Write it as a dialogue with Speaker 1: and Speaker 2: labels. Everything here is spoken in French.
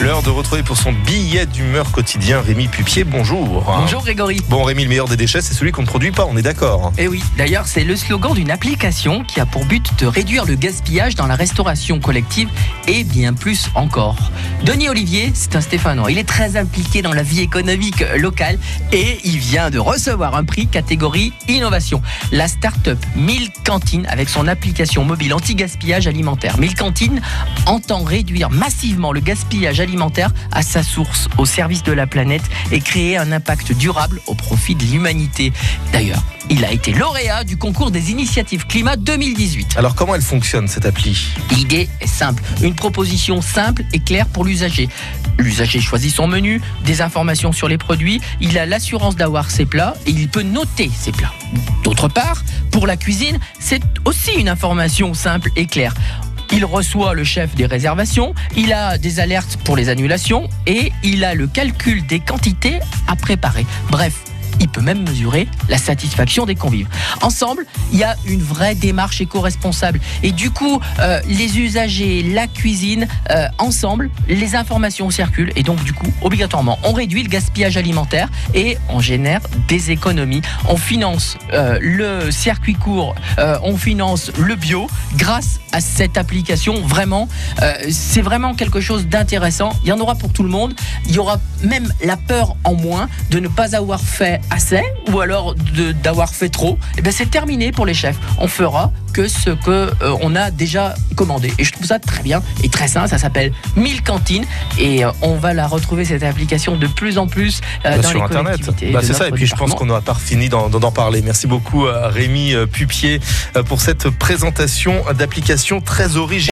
Speaker 1: L'heure de retrouver pour son billet d'humeur quotidien Rémi Pupier. Bonjour.
Speaker 2: Bonjour Grégory.
Speaker 1: Bon Rémi, le meilleur des déchets, c'est celui qu'on ne produit pas, on est d'accord.
Speaker 2: Et oui, d'ailleurs, c'est le slogan d'une application qui a pour but de réduire le gaspillage dans la restauration collective et bien plus encore. Denis Olivier, c'est un Stéphanois. Il est très impliqué dans la vie économique locale et il vient de recevoir un prix catégorie innovation. La start-up 1000 Cantines avec son application mobile anti-gaspillage alimentaire. 1000 Cantines entend réduire massivement le gaspillage alimentaire à sa source, au service de la planète et créer un impact durable au profit de l'humanité. D'ailleurs, il a été lauréat du concours des initiatives climat 2018.
Speaker 1: Alors comment elle fonctionne cette appli?
Speaker 2: L'idée est simple, une proposition simple et claire pour l'usager. L'usager choisit son menu, des informations sur les produits, il a l'assurance d'avoir ses plats et il peut noter ses plats. D'autre part, pour la cuisine, c'est aussi une information simple et claire. Il reçoit le chef des réservations, il a des alertes pour les annulations et il a le calcul des quantités à préparer. Bref, il peut même mesurer la satisfaction des convives. Ensemble, il y a une vraie démarche éco-responsable. Et du coup, euh, les usagers, la cuisine, euh, ensemble, les informations circulent. Et donc, du coup, obligatoirement, on réduit le gaspillage alimentaire et on génère des économies. On finance euh, le circuit court, on finance le bio grâce à cette application. Vraiment, c'est vraiment quelque chose d'intéressant. Il y en aura pour tout le monde. Il y aura même la peur en moins de ne pas avoir fait assez ou alors d'avoir fait trop. Et bien, c'est terminé pour les chefs. On fera que ce que euh, on a déjà commandé. Et je trouve ça très bien et très sain. Ça s'appelle 1000 cantines et euh, on va la retrouver cette application de plus en plus euh,
Speaker 1: Bah,
Speaker 2: dans
Speaker 1: sur
Speaker 2: les
Speaker 1: internet. Bah, c'est ça, et puis je pense qu'on n'aura pas fini d'en parler. Merci beaucoup à Rémi Pupier pour cette présentation d'application très originale.